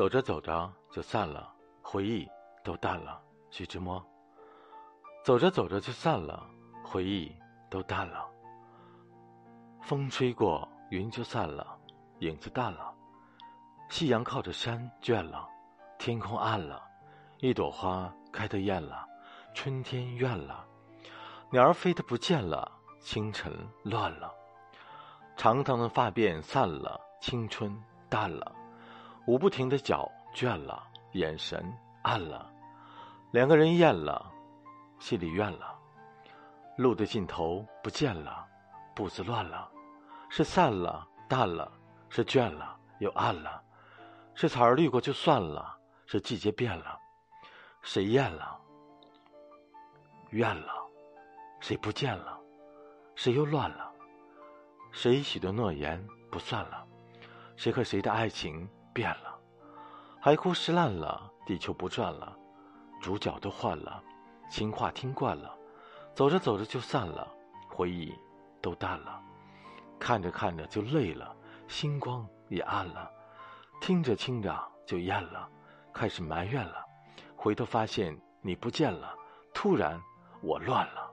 走着走着就散了，回忆都淡了。徐志摩。走着走着就散了，回忆都淡了。风吹过，云就散了，影子淡了。夕阳靠着山倦了，天空暗了，一朵花开得艳了，春天怨了，鸟儿飞得不见了，清晨乱了。长长的发辫散了，青春淡了，舞不停的脚倦了，眼神暗了，两个人厌了。心里怨了，路的尽头不见了，步子乱了，是散了淡了，是倦了又暗了，是草儿绿过就算了，是季节变了，谁厌了，怨了，谁不见了，谁又乱了，谁许的诺言不算了，谁和谁的爱情变了，海枯石烂了，地球不转了，主角都换了。情话听惯了，走着走着就散了，回忆都淡了，看着看着就累了，星光也暗了，听着听着就厌了，开始埋怨了，回头发现你不见了，突然我乱了。